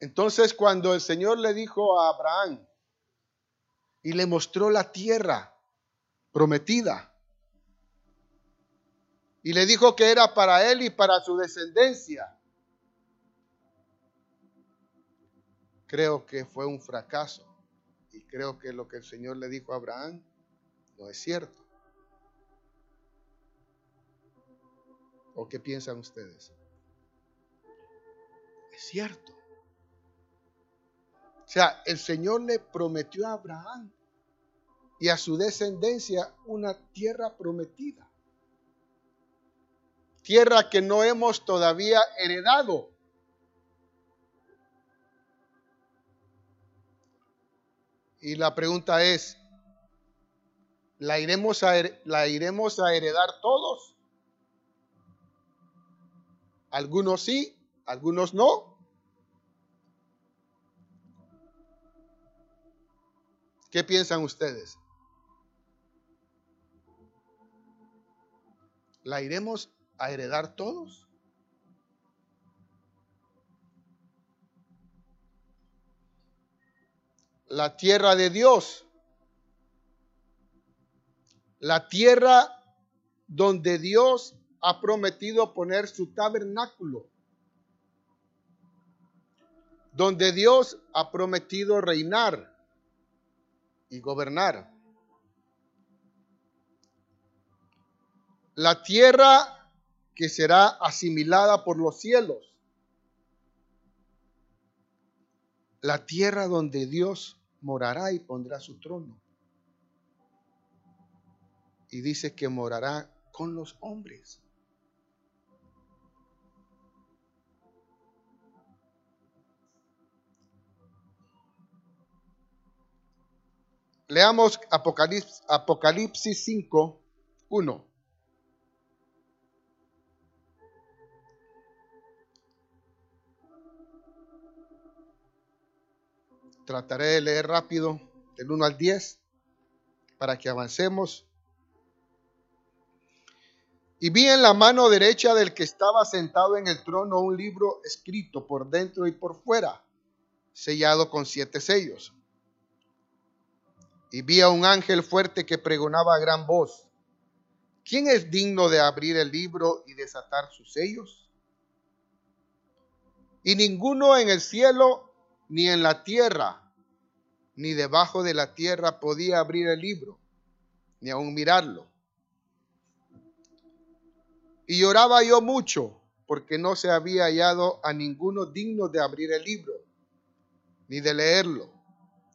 Entonces cuando el Señor le dijo a Abraham y le mostró la tierra prometida, y le dijo que era para él y para su descendencia, creo que fue un fracaso. Y creo que lo que el Señor le dijo a Abraham no es cierto. ¿O qué piensan ustedes? Es cierto. O sea, el Señor le prometió a Abraham y a su descendencia una tierra prometida. Tierra que no hemos todavía heredado. Y la pregunta es, ¿la iremos a, la iremos a heredar todos? Algunos sí, algunos no. ¿Qué piensan ustedes? ¿La iremos a heredar todos? La tierra de Dios. La tierra donde Dios ha prometido poner su tabernáculo, donde Dios ha prometido reinar y gobernar. La tierra que será asimilada por los cielos. La tierra donde Dios morará y pondrá su trono. Y dice que morará con los hombres. Leamos Apocalipsis, Apocalipsis 5, 1. Trataré de leer rápido del 1 al 10 para que avancemos. Y vi en la mano derecha del que estaba sentado en el trono un libro escrito por dentro y por fuera, sellado con siete sellos. Y vi a un ángel fuerte que pregonaba a gran voz, ¿quién es digno de abrir el libro y desatar sus sellos? Y ninguno en el cielo, ni en la tierra, ni debajo de la tierra podía abrir el libro, ni aun mirarlo. Y lloraba yo mucho, porque no se había hallado a ninguno digno de abrir el libro, ni de leerlo,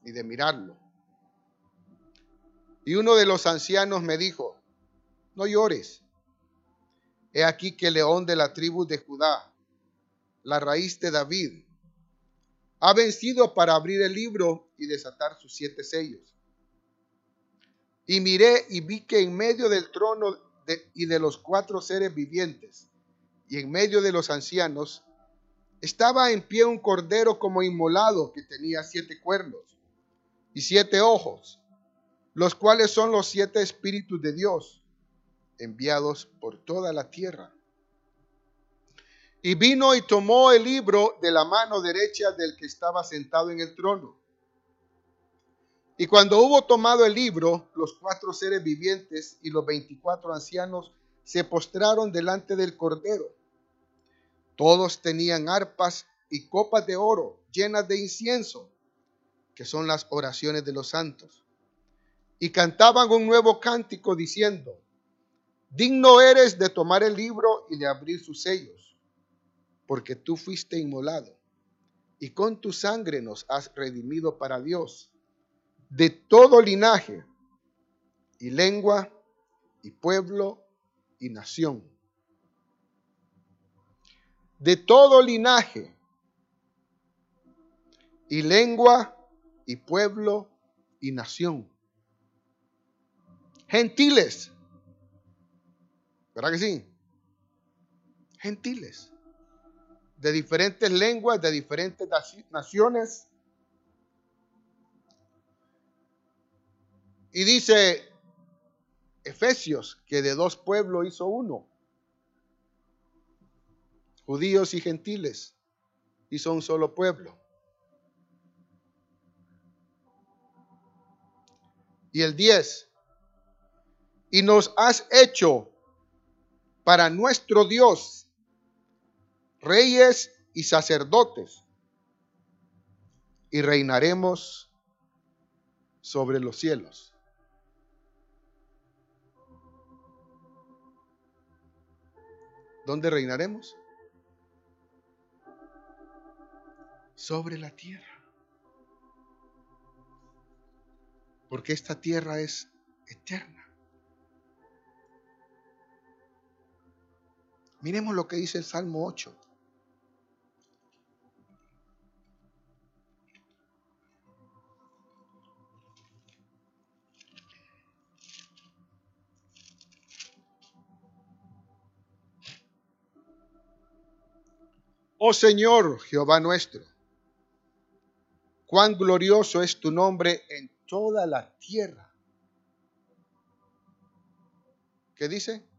ni de mirarlo. Y uno de los ancianos me dijo, no llores. He aquí que el león de la tribu de Judá, la raíz de David, ha vencido para abrir el libro y desatar sus siete sellos. Y miré y vi que en medio del trono y de los cuatro seres vivientes y en medio de los ancianos estaba en pie un cordero como inmolado que tenía siete cuernos y siete ojos los cuales son los siete espíritus de Dios enviados por toda la tierra. Y vino y tomó el libro de la mano derecha del que estaba sentado en el trono. Y cuando hubo tomado el libro, los cuatro seres vivientes y los veinticuatro ancianos se postraron delante del Cordero. Todos tenían arpas y copas de oro llenas de incienso, que son las oraciones de los santos y cantaban un nuevo cántico diciendo, digno eres de tomar el libro y de abrir sus sellos, porque tú fuiste inmolado y con tu sangre nos has redimido para Dios de todo linaje y lengua y pueblo y nación. De todo linaje y lengua y pueblo y nación gentiles. ¿Verdad que sí? Gentiles. De diferentes lenguas, de diferentes naciones. Y dice Efesios que de dos pueblos hizo uno. Judíos y gentiles hizo un solo pueblo. Y el 10, y nos has hecho para nuestro Dios reyes y sacerdotes y reinaremos sobre los cielos. ¿Dónde reinaremos? Sobre la tierra. Porque esta tierra es eterna. Miremos lo que dice el Salmo 8. Oh Señor, Jehová nuestro, cuán glorioso es tu nombre en toda la tierra. ¿Qué dice?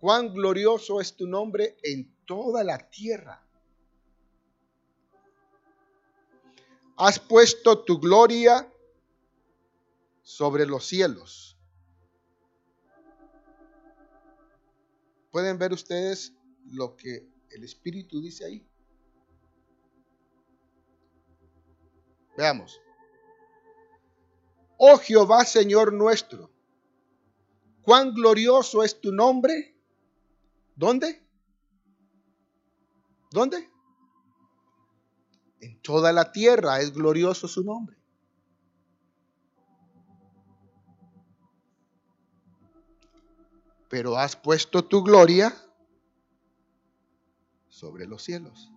Cuán glorioso es tu nombre en toda la tierra. Has puesto tu gloria sobre los cielos. ¿Pueden ver ustedes lo que el Espíritu dice ahí. Veamos. Oh Jehová Señor nuestro, cuán glorioso es tu nombre. ¿Dónde? ¿Dónde? En toda la tierra es glorioso su nombre. Pero has puesto tu gloria sobre los cielos.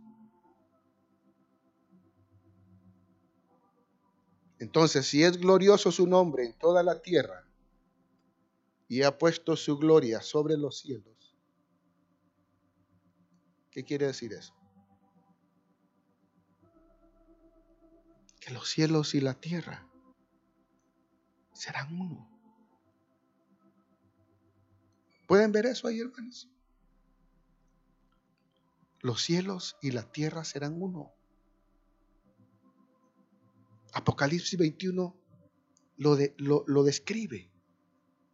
Entonces, si es glorioso su nombre en toda la tierra y ha puesto su gloria sobre los cielos, ¿qué quiere decir eso? Que los cielos y la tierra serán uno. ¿Pueden ver eso ahí, hermanos? los cielos y la tierra serán uno. Apocalipsis 21 lo, lo, describe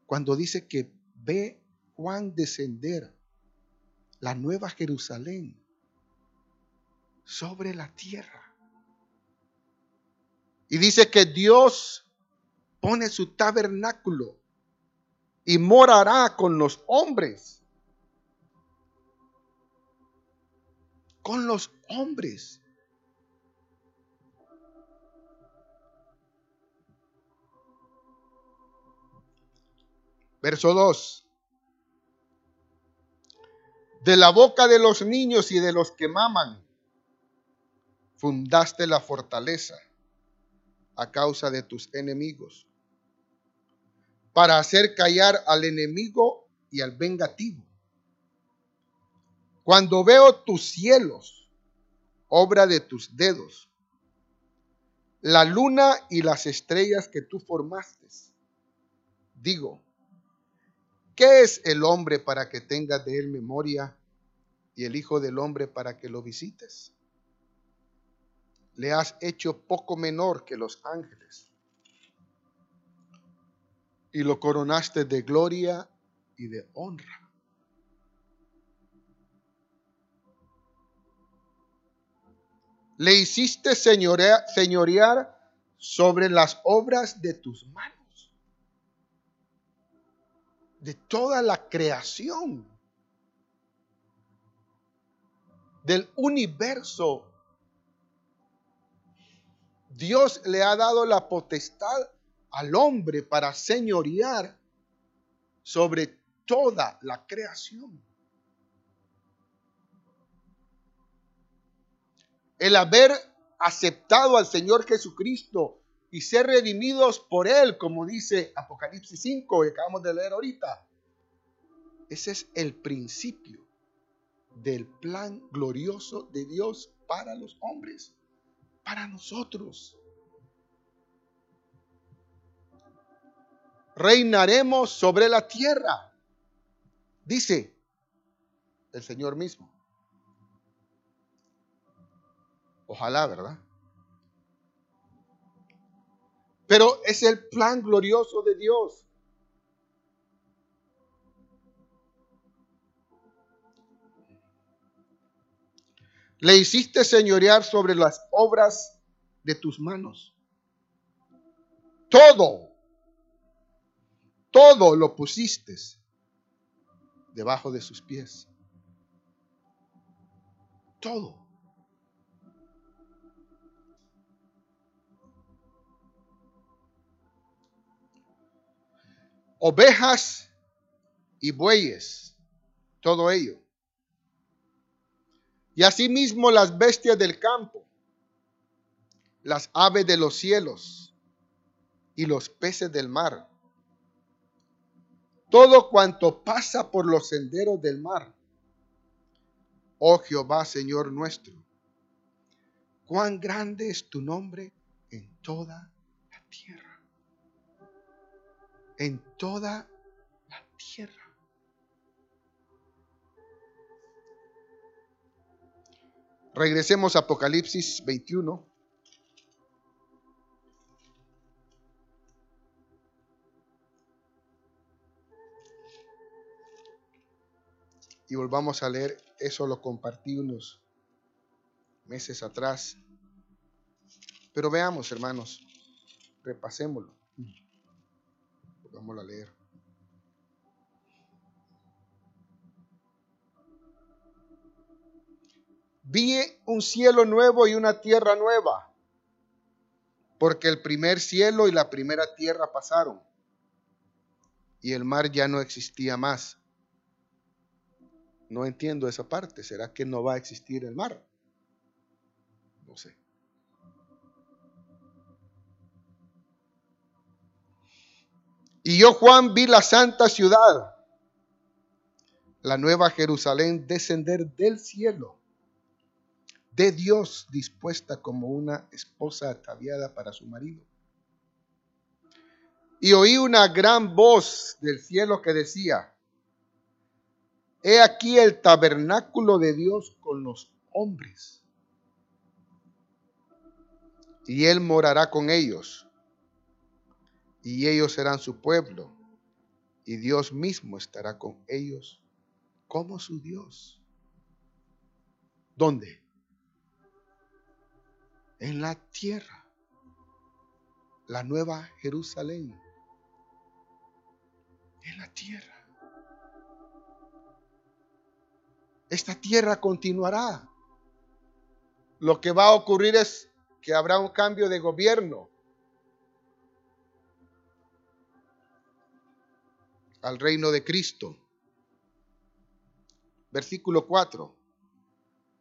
cuando dice que ve Juan descender la nueva Jerusalén sobre la tierra. Y dice que Dios pone su tabernáculo y morará con los hombres. con los hombres. Verso 2. De la boca de los niños y de los que maman, fundaste la fortaleza a causa de tus enemigos, para hacer callar al enemigo y al vengativo. Cuando veo tus cielos, obra de tus dedos, la luna y las estrellas que tú formaste, digo, ¿qué es el hombre para que tengas de él memoria y el Hijo del Hombre para que lo visites? Le has hecho poco menor que los ángeles y lo coronaste de gloria y de honra. le hiciste señorear sobre las obras de tus manos, de toda la creación, del universo. Dios le ha dado la potestad al hombre para señorear sobre toda la creación. el haber aceptado al Señor Jesucristo y ser redimidos por Él, como dice Apocalipsis 5, que acabamos de leer ahorita. Ese es el principio del plan glorioso de Dios para los hombres, para nosotros. Reinaremos sobre la tierra, dice el Señor mismo. Ojalá, ¿verdad? Pero es el plan glorioso de Dios. Le hiciste señorear sobre las obras de tus manos. Todo, todo lo pusiste debajo de sus pies. Todo. Ovejas y bueyes, todo ello. Y asimismo las bestias del campo, las aves de los cielos y los peces del mar todo cuanto pasa por los senderos del mar. Oh Jehová, Señor nuestro, cuán grande es tu nombre en toda la tierra. En toda la tierra. Regresemos a Apocalipsis 21. y volvamos a leer. Eso lo compartí unos meses atrás. Pero veamos, hermanos, repasémoslo. Vamos a leer. Vi un cielo nuevo y una tierra nueva, porque el primer cielo y la primera tierra pasaron, y el mar ya no existía más. No entiendo esa parte. ¿Será que no va a existir el mar? No sé. Y yo, Juan, vi la santa ciudad, la nueva Jerusalén, descender del cielo, de Dios dispuesta como una esposa ataviada para su marido. Y oí una gran voz del cielo que decía, He aquí el tabernáculo de Dios con los hombres. Y Él morará con ellos. Y ellos serán su pueblo. Y Dios mismo estará con ellos como su Dios. ¿Dónde? En la tierra. La nueva Jerusalén. En la tierra. esta tierra continuará. Lo que va a ocurrir es que habrá un cambio de gobierno al reino de Cristo. Versículo 4.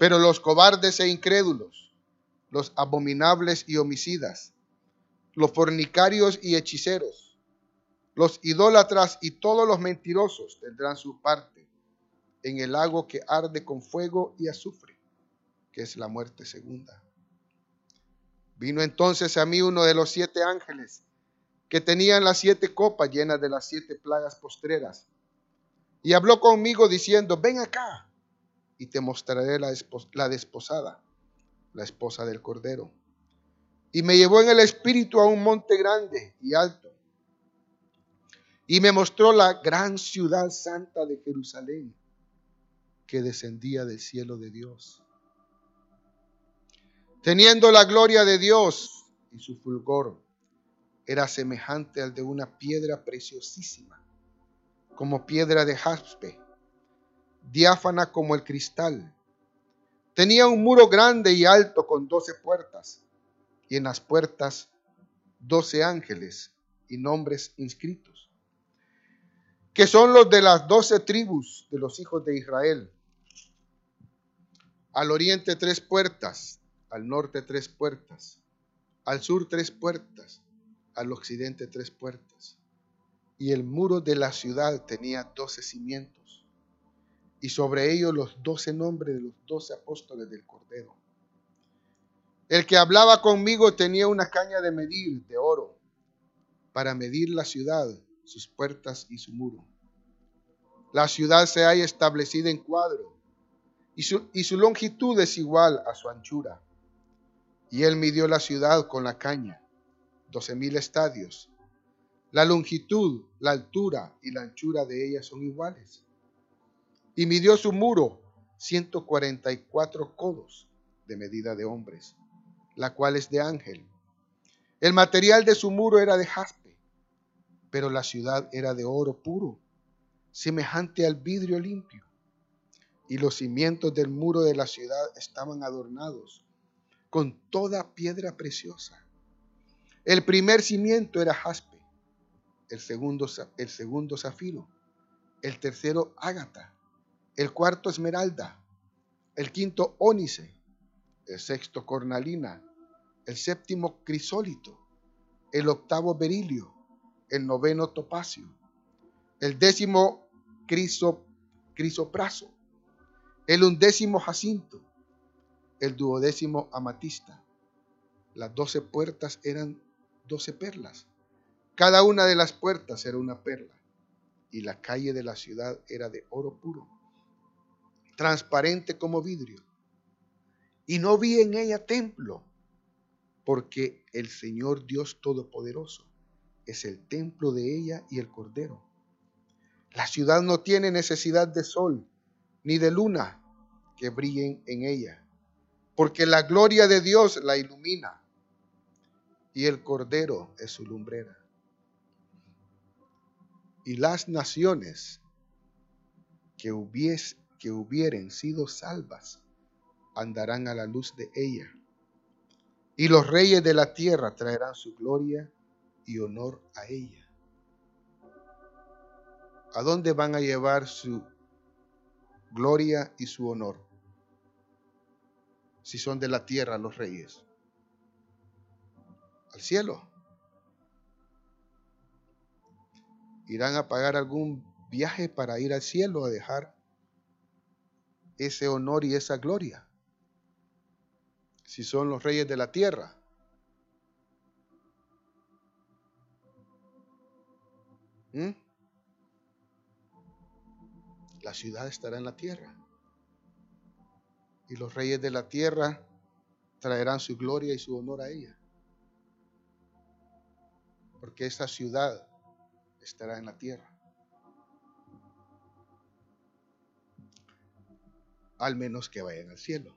Pero los cobardes e incrédulos, los abominables y homicidas, los fornicarios y hechiceros, los idólatras y todos los mentirosos tendrán su parte en el lago que arde con fuego y azufre, que es la muerte segunda. Vino entonces a mí uno de los siete ángeles que tenían las siete copas llenas de las siete plagas postreras, y habló conmigo diciendo, ven acá y te mostraré la, desposada, la esposa del Cordero. Y me llevó en el espíritu a un monte grande y alto, y me mostró la gran ciudad santa de Jerusalén que descendía del cielo de Dios. Teniendo la gloria de Dios y su fulgor, era semejante al de una piedra preciosísima, como piedra de jaspe, diáfana como el cristal. Tenía un muro grande y alto con doce puertas, y en las puertas doce ángeles y nombres inscritos, que son los de las doce tribus de los hijos de Israel. Al oriente tres puertas, al norte tres puertas, al sur tres puertas, al occidente tres puertas. Y el muro de la ciudad tenía doce cimientos, y sobre ellos los doce nombres de los doce apóstoles del Cordero. El que hablaba conmigo tenía una caña de medir de oro para medir la ciudad, sus puertas y su muro. La ciudad se halla establecida en cuadro y su, y su longitud es igual a su anchura. Y él midió la ciudad con la caña, doce mil estadios. La longitud, la altura y la anchura de ella son iguales. Y midió su muro, ciento cuarenta y cuatro codos de medida de hombres la cual es de ángel. El material de su muro era de jaspe, pero la ciudad era de oro puro, semejante al vidrio limpio. Y los cimientos del muro de la ciudad estaban adornados con toda piedra preciosa. El primer cimiento era jaspe, el segundo, el segundo zafiro, el tercero ágata, el cuarto esmeralda, el quinto ónice, el sexto cornalina, el séptimo crisólito, el octavo berilio, el noveno topacio, el décimo criso, crisopraso, el undécimo jacinto, el duodécimo amatista. Las doce puertas eran doce perlas. Cada una de las puertas era una perla y la calle de la ciudad era de oro puro, transparente como vidrio y no vi en ella templo, porque el Señor Dios Todopoderoso es el templo de ella y el Cordero. La ciudad no tiene necesidad de sol ni de luna que brillen en ella, porque la gloria de Dios la ilumina y el Cordero es su lumbrera. Y las naciones que, hubies, que hubieren sido salvas andarán a la luz de ella. Y los reyes de la tierra traerán su gloria y honor a ella. ¿A dónde van a llevar su gloria y su honor? Si son de la tierra los reyes. Al cielo. Irán a pagar algún viaje para ir al cielo a dejar ese honor y esa gloria si son los reyes de la tierra. ¿Mm? La ciudad estará en la tierra. Y los reyes de la tierra traerán su gloria y su honor a ella. Porque esa ciudad estará en la tierra. Al menos que vayan al cielo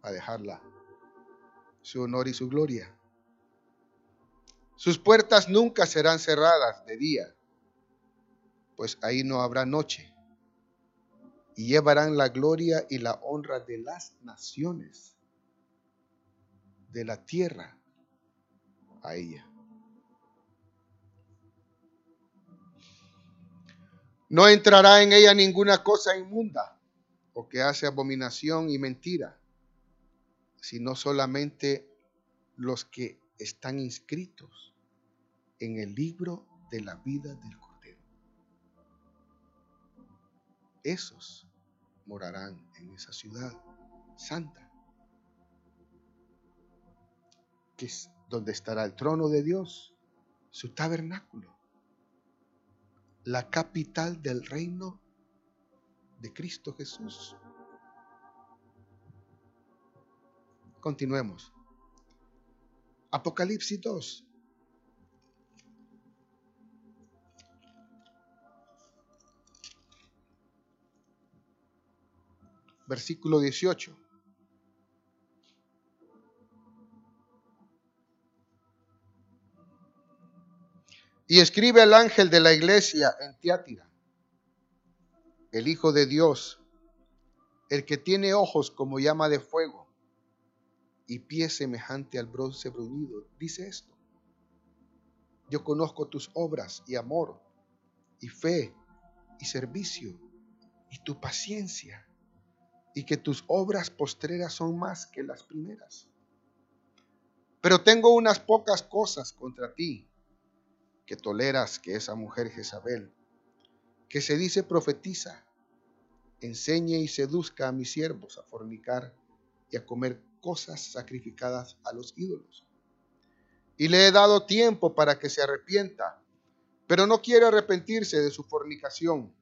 a dejarla su honor y su gloria. Sus puertas nunca serán cerradas de día, pues ahí no habrá noche. Y llevarán la gloria y la honra de las naciones, de la tierra, a ella. No entrará en ella ninguna cosa inmunda o que hace abominación y mentira sino solamente los que están inscritos en el libro de la vida del Cordero. Esos morarán en esa ciudad santa, que es donde estará el trono de Dios, su tabernáculo, la capital del reino de Cristo Jesús. Continuemos. Apocalipsis 2. Versículo 18. Y escribe al ángel de la iglesia en Tiátira, el Hijo de Dios, el que tiene ojos como llama de fuego y pie semejante al bronce bruñido, dice esto. Yo conozco tus obras y amor y fe y servicio y tu paciencia y que tus obras postreras son más que las primeras. Pero tengo unas pocas cosas contra ti, que toleras que esa mujer Jezabel, que se dice profetiza, enseñe y seduzca a mis siervos a fornicar y a comer cosas sacrificadas a los ídolos. Y le he dado tiempo para que se arrepienta, pero no quiere arrepentirse de su fornicación.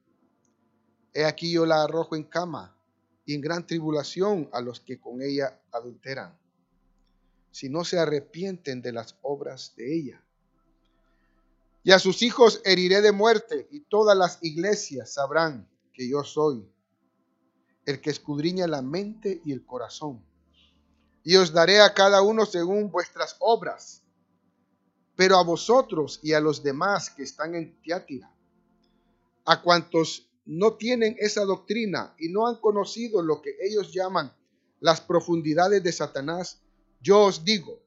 He aquí yo la arrojo en cama y en gran tribulación a los que con ella adulteran, si no se arrepienten de las obras de ella. Y a sus hijos heriré de muerte, y todas las iglesias sabrán que yo soy el que escudriña la mente y el corazón. Y os daré a cada uno según vuestras obras. Pero a vosotros y a los demás que están en Tiátira, a cuantos no tienen esa doctrina y no han conocido lo que ellos llaman las profundidades de Satanás, yo os digo,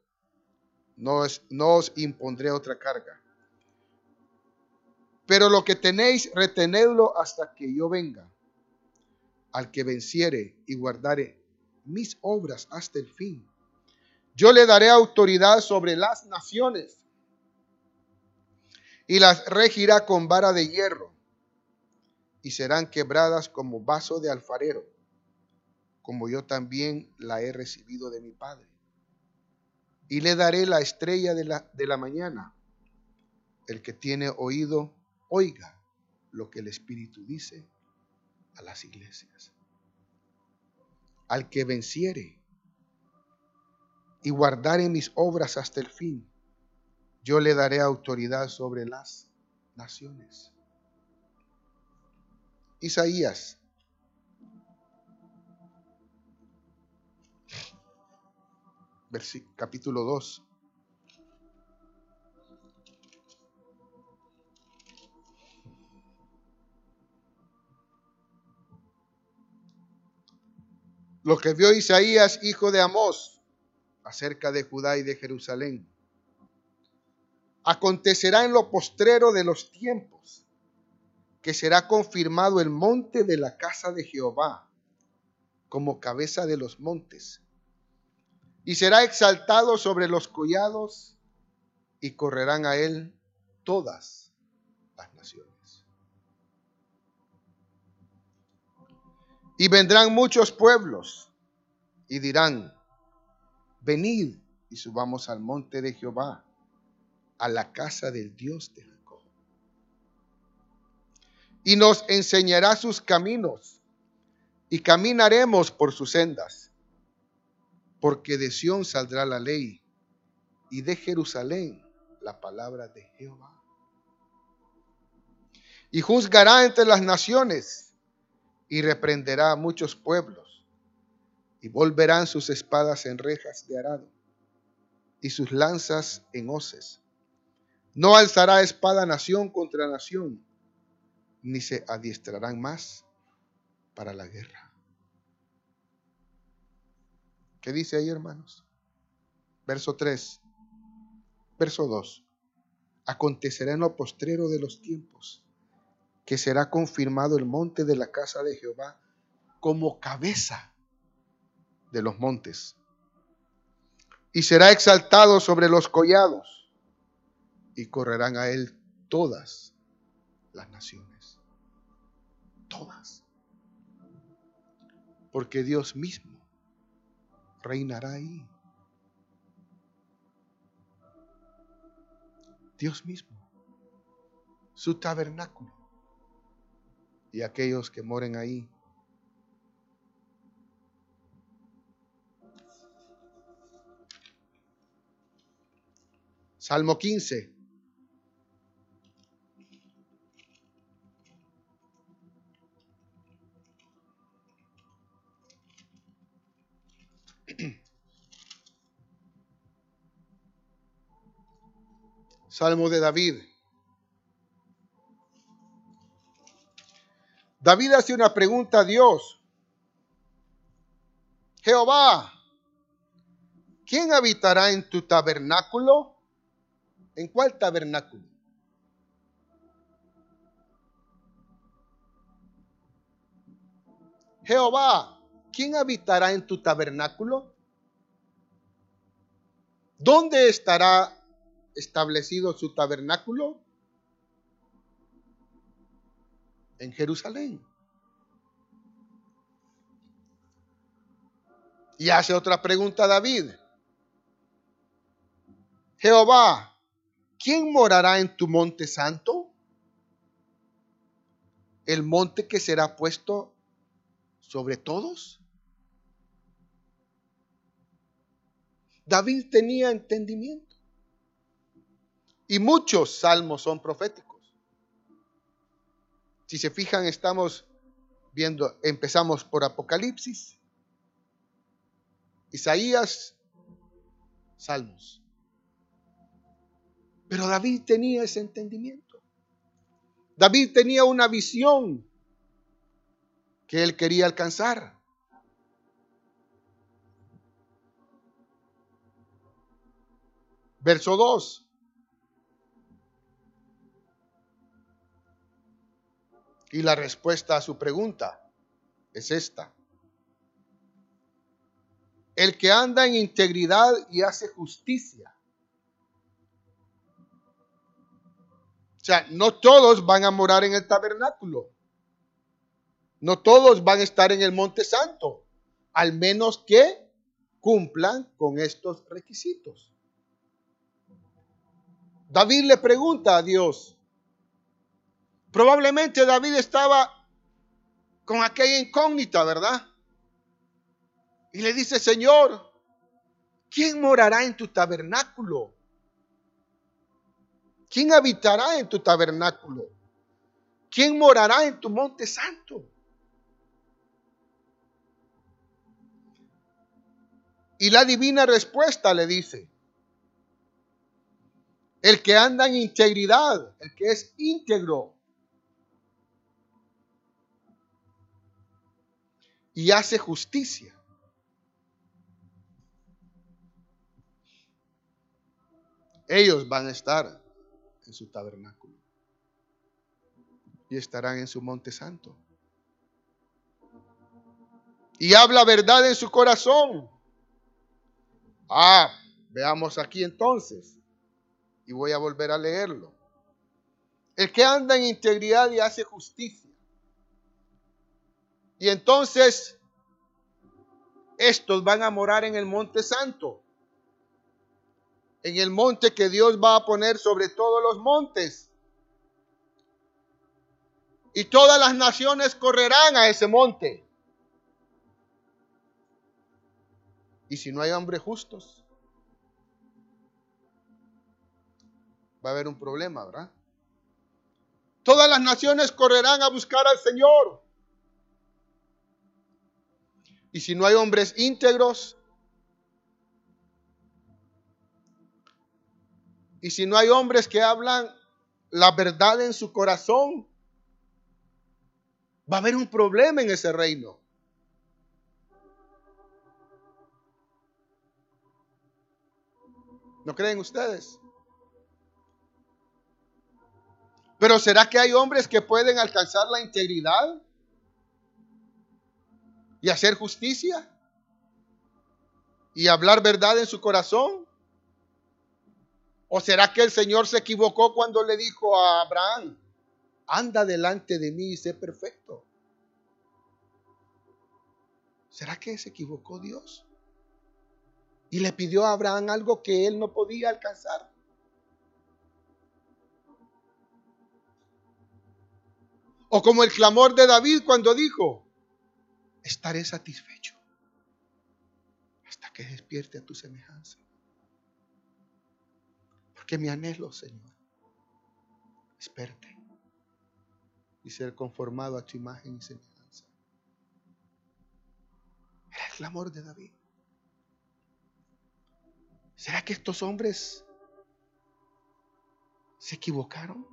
no, no os impondré otra carga. Pero lo que tenéis, retenedlo hasta que yo venga al que venciere y guardare mis obras hasta el fin. Yo le daré autoridad sobre las naciones y las regirá con vara de hierro y serán quebradas como vaso de alfarero, como yo también la he recibido de mi Padre. Y le daré la estrella de la, de la mañana. El que tiene oído, oiga lo que el Espíritu dice a las iglesias. Al que venciere y guardare mis obras hasta el fin, yo le daré autoridad sobre las naciones. Isaías capítulo 2. Lo que vio Isaías, hijo de Amós, acerca de Judá y de Jerusalén. Acontecerá en lo postrero de los tiempos que será confirmado el monte de la casa de Jehová como cabeza de los montes, y será exaltado sobre los collados, y correrán a él todas las naciones. Y vendrán muchos pueblos y dirán, venid y subamos al monte de Jehová, a la casa del Dios de Jacob. Y nos enseñará sus caminos y caminaremos por sus sendas, porque de Sión saldrá la ley y de Jerusalén la palabra de Jehová. Y juzgará entre las naciones y reprenderá a muchos pueblos, y volverán sus espadas en rejas de arado, y sus lanzas en hoces. No alzará espada nación contra nación, ni se adiestrarán más para la guerra. ¿Qué dice ahí, hermanos? Verso 3, verso 2. Acontecerá en lo postrero de los tiempos que será confirmado el monte de la casa de Jehová como cabeza de los montes. Y será exaltado sobre los collados y correrán a él todas las naciones. Todas. Porque Dios mismo reinará ahí. Dios mismo. Su tabernáculo y aquellos que moren ahí. Salmo 15. Salmo de David. David hace una pregunta a Dios. Jehová, ¿quién habitará en tu tabernáculo? ¿En cuál tabernáculo? Jehová, ¿quién habitará en tu tabernáculo? ¿Dónde estará establecido su tabernáculo? En Jerusalén. Y hace otra pregunta David. Jehová, ¿quién morará en tu monte santo? El monte que será puesto sobre todos. David tenía entendimiento. Y muchos salmos son proféticos. Si se fijan, estamos viendo, empezamos por Apocalipsis, Isaías, Salmos. Pero David tenía ese entendimiento. David tenía una visión que él quería alcanzar. Verso 2. Y la respuesta a su pregunta es esta. El que anda en integridad y hace justicia. O sea, no todos van a morar en el tabernáculo. No todos van a estar en el monte santo, al menos que cumplan con estos requisitos. David le pregunta a Dios. Probablemente David estaba con aquella incógnita, ¿verdad? Y le dice, Señor, ¿quién morará en tu tabernáculo? ¿Quién habitará en tu tabernáculo? ¿Quién morará en tu monte santo? Y la divina respuesta le dice, el que anda en integridad, el que es íntegro y hace justicia. Ellos van a estar en su tabernáculo y estarán en su monte santo. Y habla verdad en su corazón Ah, veamos aquí entonces. Y voy a volver a leerlo. El que anda en integridad y hace justicia. Y entonces, estos van a morar en el monte santo. En el monte que Dios va a poner sobre todos los montes. Y todas las naciones correrán a ese monte. Y si no hay hombres justos, va a haber un problema, ¿verdad? Todas las naciones correrán a buscar al Señor. Y si no hay hombres íntegros, y si no hay hombres que hablan la verdad en su corazón, va a haber un problema en ese reino. ¿No creen ustedes? Pero ¿será que hay hombres que pueden alcanzar la integridad hacer justicia y hablar verdad en su corazón? ¿O será que el Señor se equivocó cuando le dijo a Abraham, anda delante de mí y sé perfecto? ¿Será que se equivocó Dios? y le pidió a Abraham algo que él no podía alcanzar. O como el clamor de David cuando dijo, estaré satisfecho hasta que despierte a tu semejanza. Porque mi anhelo, Señor, es verte y ser conformado a tu imagen y semejanza. Era el clamor de David. ¿Será que estos hombres se equivocaron?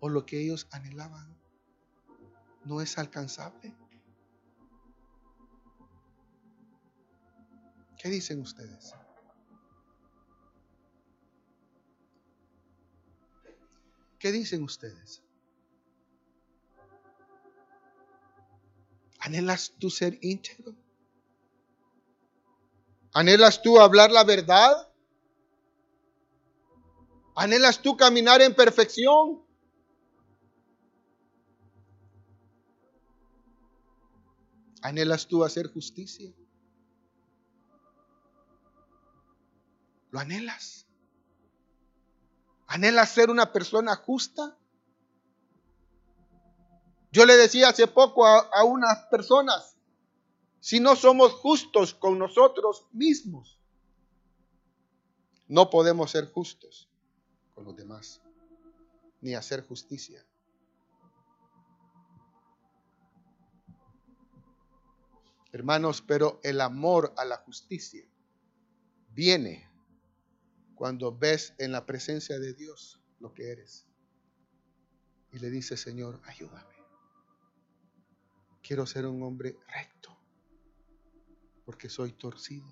¿O lo que ellos anhelaban no es alcanzable. ¿Qué dicen ustedes? ¿Qué dicen ustedes? ¿Anhelas tú ser íntegro? ¿Anhelas tú hablar la verdad? ¿Anhelas tú caminar en perfección? ¿Anhelas tú hacer justicia? ¿Lo anhelas? ¿Anhelas ser una persona justa? Yo le decía hace poco a, unas personas, si no somos justos con nosotros mismos, no podemos ser justos con los demás, ni hacer justicia. Hermanos, pero el amor a la justicia viene cuando ves en la presencia de Dios lo que eres. Y le dice, Señor, ayúdame. Quiero ser un hombre recto, porque soy torcido.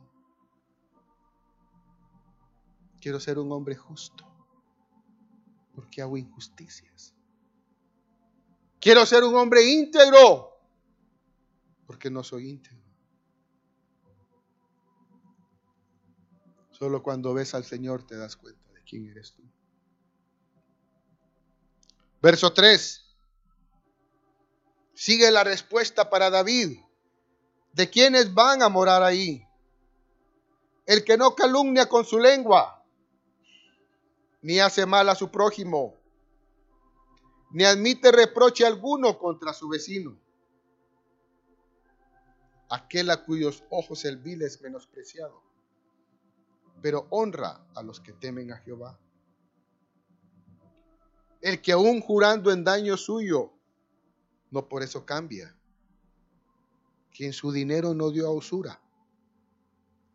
Quiero ser un hombre justo, porque hago injusticias. Quiero ser un hombre íntegro, porque no soy íntegro. Solo cuando ves al Señor te das cuenta de quién eres tú. Verso 3. Sigue la respuesta para David. ¿De quiénes van a morar ahí? El que no calumnia con su lengua, ni hace mal a su prójimo, ni admite reproche alguno contra su vecino. Aquel a cuyos ojos el vil es menospreciado pero honra a los que temen a Jehová. El que aún jurando en daño suyo, no por eso cambia. Quien su dinero no dio a usura,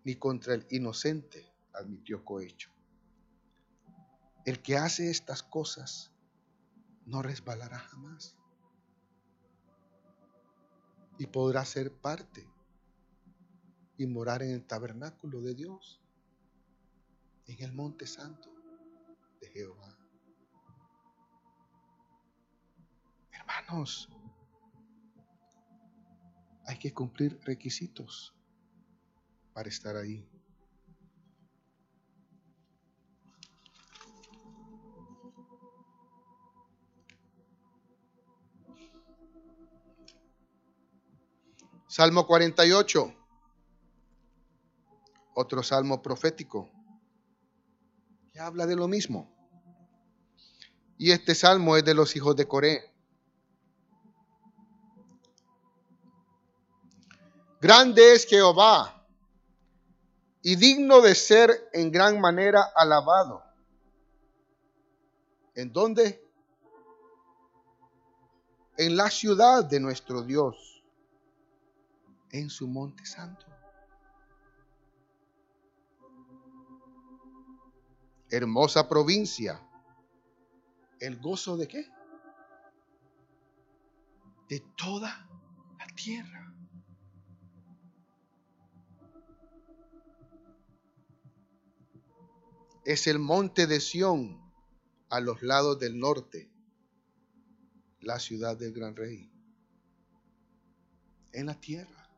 ni contra el inocente admitió cohecho. El que hace estas cosas no resbalará jamás y podrá ser parte y morar en el tabernáculo de Dios en el monte santo de Jehová. Hermanos, hay que cumplir requisitos para estar ahí. Salmo 48, otro salmo profético habla de lo mismo. Y este salmo es de los hijos de Coré. Grande es Jehová y digno de ser en gran manera alabado. ¿En dónde? En la ciudad de nuestro Dios, en su monte santo. Hermosa provincia. ¿El gozo de qué? De toda la tierra. Es el monte de Sión a los lados del norte, la ciudad del gran rey. En la tierra.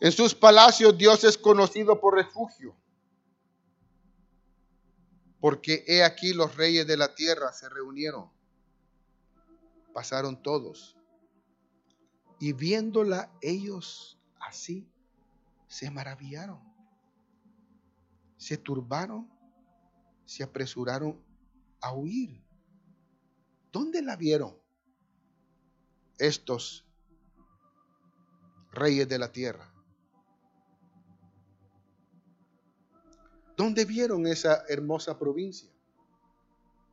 En sus palacios Dios es conocido por refugio porque he aquí los reyes de la tierra se reunieron. Pasaron todos. Y viéndola ellos así, se maravillaron. Se turbaron, se apresuraron a huir. ¿Dónde la vieron? Estos reyes de la tierra. ¿Dónde vieron esa hermosa provincia?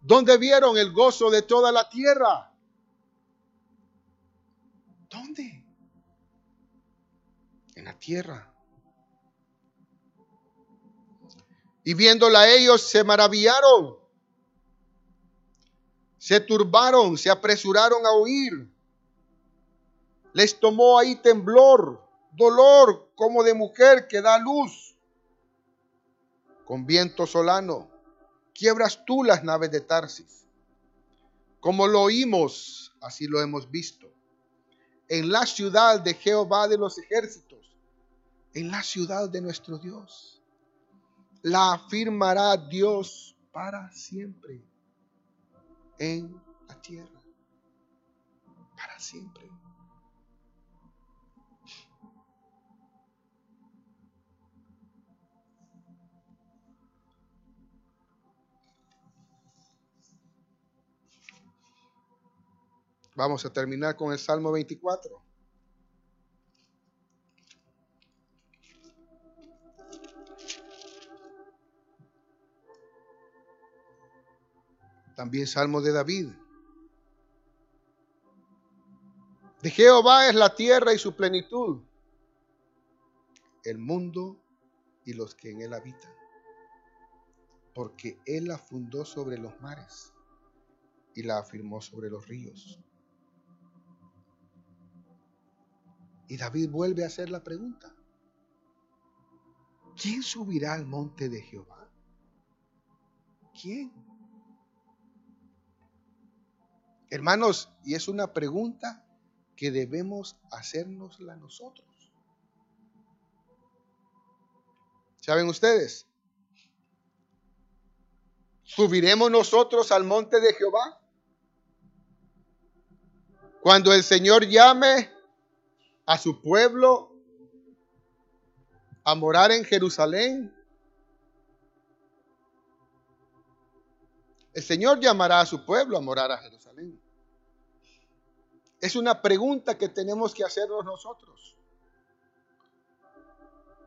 ¿Dónde vieron el gozo de toda la tierra? ¿Dónde? En la tierra. Y viéndola ellos se maravillaron. Se turbaron, se apresuraron a huir. Les tomó ahí temblor, dolor como de mujer que da luz. Con viento solano, quiebras tú las naves de Tarsis. Como lo oímos, así lo hemos visto. En la ciudad de Jehová de los ejércitos, en la ciudad de nuestro Dios. La afirmará Dios para siempre en la tierra. Para siempre. Vamos a terminar con el Salmo 24. También Salmo de David. De Jehová es la tierra y su plenitud, el mundo y los que en él habitan, porque él la fundó sobre los mares y la afirmó sobre los ríos. Y David vuelve a hacer la pregunta. ¿Quién subirá al monte de Jehová? ¿Quién? Hermanos, y es una pregunta que debemos hacernosla nosotros. ¿Saben ustedes? ¿Subiremos nosotros al monte de Jehová? Cuando el Señor llame a su pueblo a morar en Jerusalén. El Señor llamará a su pueblo a morar a Jerusalén. Es una pregunta que tenemos que hacernos nosotros.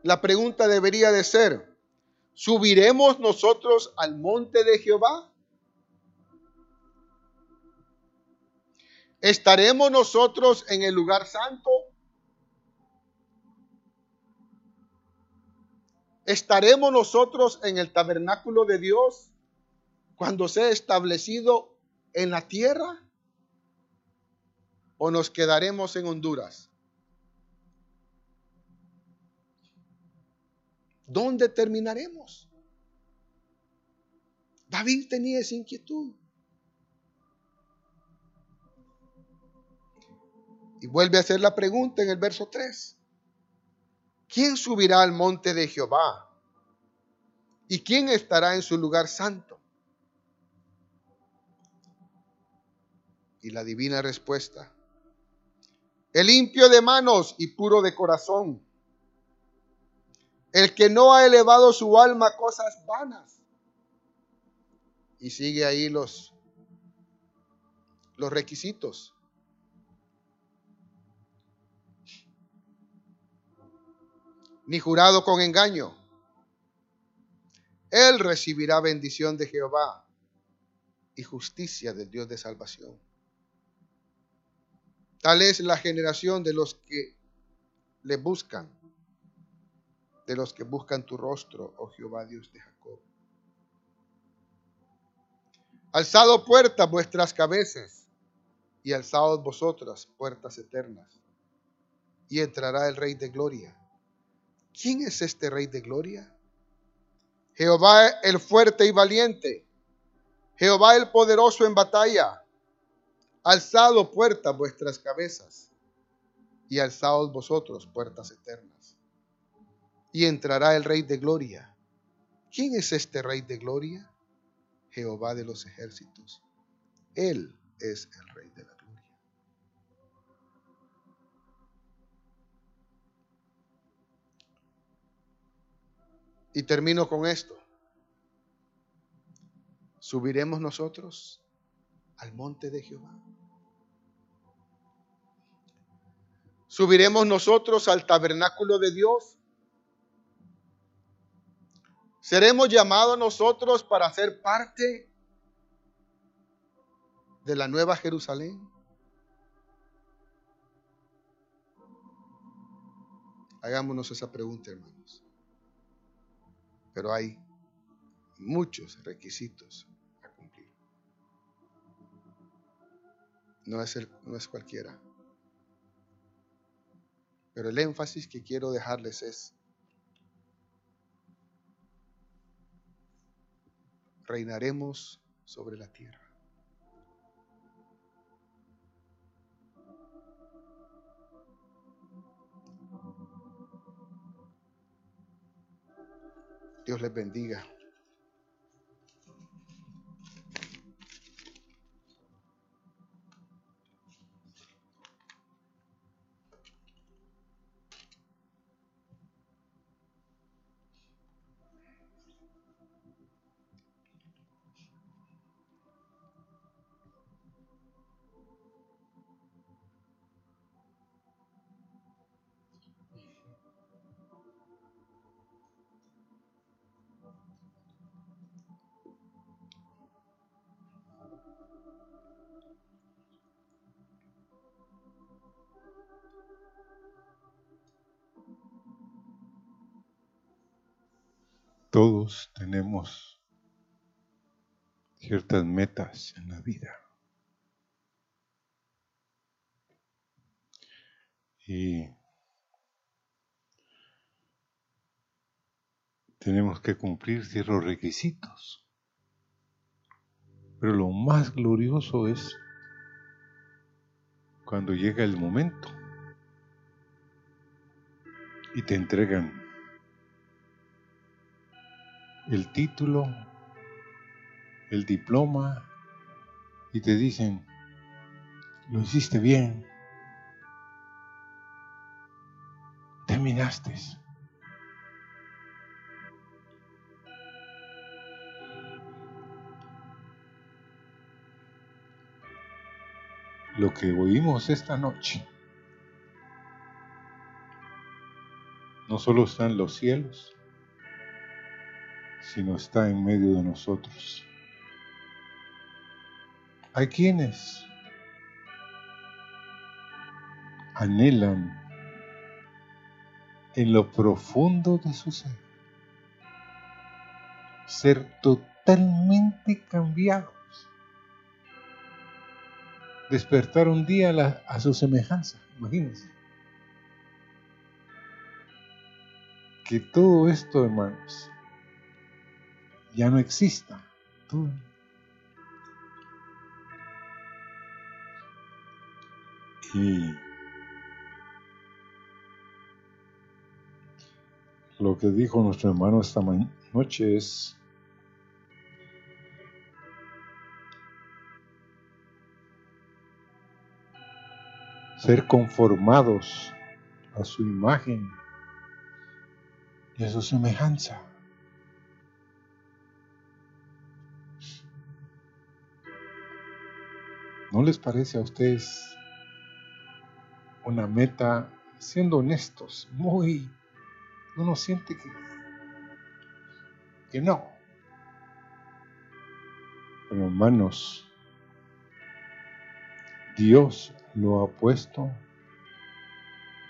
La pregunta debería de ser, ¿subiremos nosotros al monte de Jehová? ¿Estaremos nosotros en el lugar santo? ¿Estaremos nosotros en el tabernáculo de Dios cuando sea establecido en la tierra? ¿O nos quedaremos en Honduras? ¿Dónde terminaremos? David tenía esa inquietud. Y vuelve a hacer la pregunta en el verso 3. ¿Quién subirá al monte de Jehová? ¿Y quién estará en su lugar santo? Y la divina respuesta, el limpio de manos y puro de corazón, el que no ha elevado su alma a cosas vanas. Y sigue ahí los, los requisitos. Ni jurado con engaño. Él recibirá bendición de Jehová y justicia del Dios de salvación. Tal es la generación de los que le buscan, de los que buscan tu rostro, oh Jehová Dios de Jacob. Alzado puertas vuestras cabezas y alzados vosotras puertas eternas, y entrará el Rey de Gloria. ¿Quién es este Rey de Gloria? Jehová el fuerte y valiente, Jehová el poderoso en batalla. Alzado puertas vuestras cabezas y alzaos vosotros puertas eternas. Y entrará el Rey de Gloria. ¿Quién es este Rey de Gloria? Jehová de los ejércitos. Él es el Rey de la Y termino con esto. ¿Subiremos nosotros al monte de Jehová? ¿Subiremos nosotros al tabernáculo de Dios? ¿Seremos llamados nosotros para ser parte de la nueva Jerusalén? Hagámonos esa pregunta, hermanos pero hay muchos requisitos a cumplir. no es, no es cualquiera. Pero el énfasis que quiero dejarles es, reinaremos sobre la tierra. Dios les bendiga. Todos tenemos ciertas metas en la vida. Y tenemos que cumplir ciertos requisitos. Pero lo más glorioso es cuando llega el momento y te entregan el título, el diploma y te dicen, lo hiciste bien, terminaste. Lo que oímos esta noche no solo está en los cielos, sino está en medio de nosotros. Hay quienes anhelan en lo profundo de su ser ser totalmente cambiados, despertar un día a, su semejanza, imagínense. Que todo esto, hermanos, ya no exista. Y lo que dijo nuestro hermano esta noche es ser conformados a su imagen y a su semejanza. ¿No les parece a ustedes una meta, siendo honestos, muy... Uno siente que, que no. Pero hermanos, Dios lo ha puesto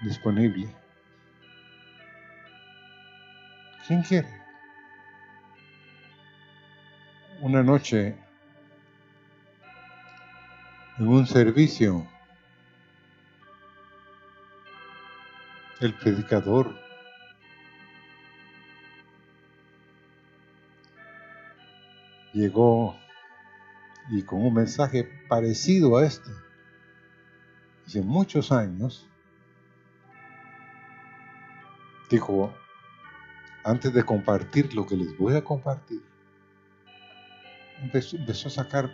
disponible. ¿Quién quiere? Una noche en un servicio. El predicador llegó y con un mensaje parecido a este, hace muchos años, dijo, antes de compartir lo que les voy a compartir, empezó, empezó a sacar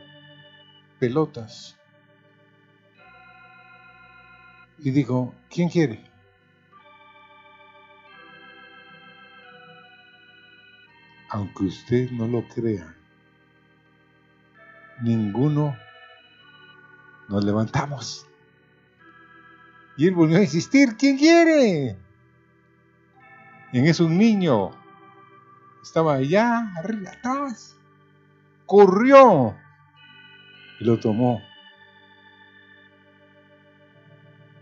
pelotas y dijo, ¿quién quiere? Aunque usted no lo crea, ninguno nos levantamos. Y él volvió a insistir, ¿quién quiere? En eso un niño estaba allá, arriba, atrás, corrió y lo tomó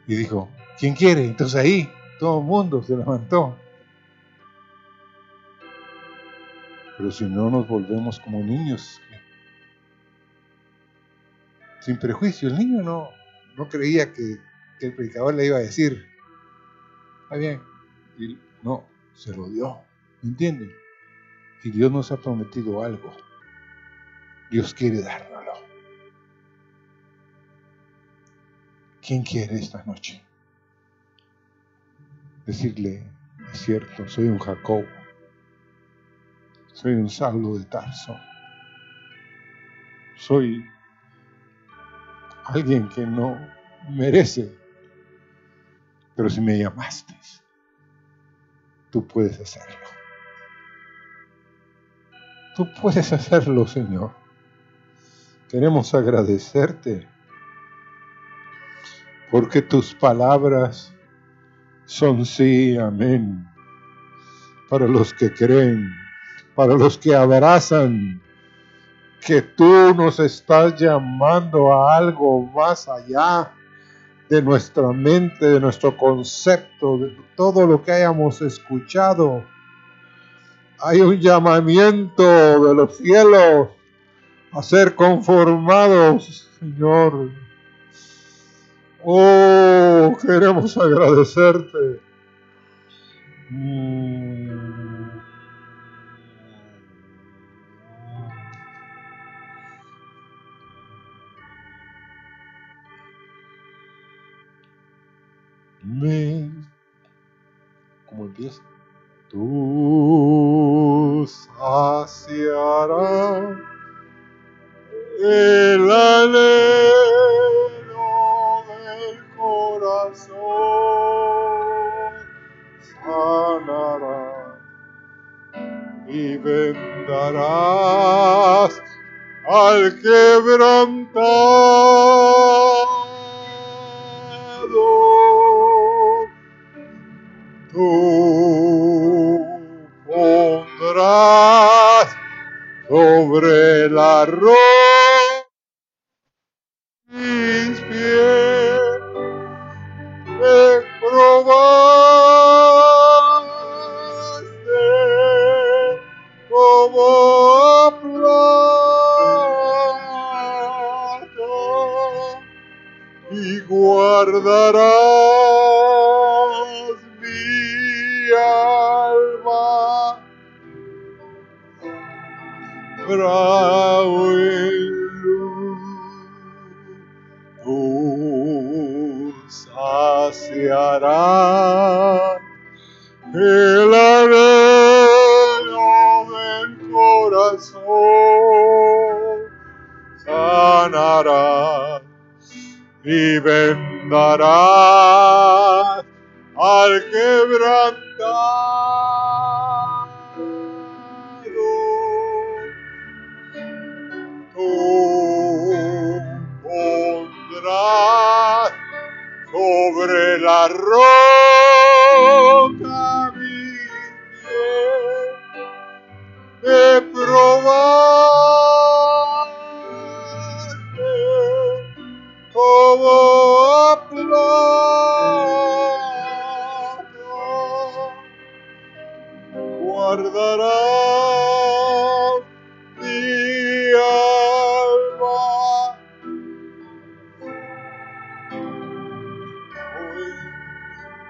y dijo, ¿quién quiere? Entonces ahí todo el mundo se levantó. Pero si no nos volvemos como niños, sin prejuicio. El niño no, no creía que, el predicador le iba a decir, está bien, no, se lo dio, ¿me entienden? Y Dios nos ha prometido algo. Dios quiere dárnoslo. ¿Quién quiere esta noche? Decirle, es cierto, soy un Jacob, soy un Saulo de Tarso, soy alguien que no merece, pero si me llamaste, tú puedes hacerlo. Tú puedes hacerlo, Señor. Queremos agradecerte porque tus palabras son sí, amén. Para los que creen, para los que abrazan que tú nos estás llamando a algo más allá de nuestra mente, de nuestro concepto, de todo lo que hayamos escuchado. Hay un llamamiento de los cielos a ser conformados, Señor. Oh, queremos agradecerte. Mm. Me, como empieza, tú saciarás el del corazón, sanarás y vendarás al quebrantado. Tú pondrás sobre la roca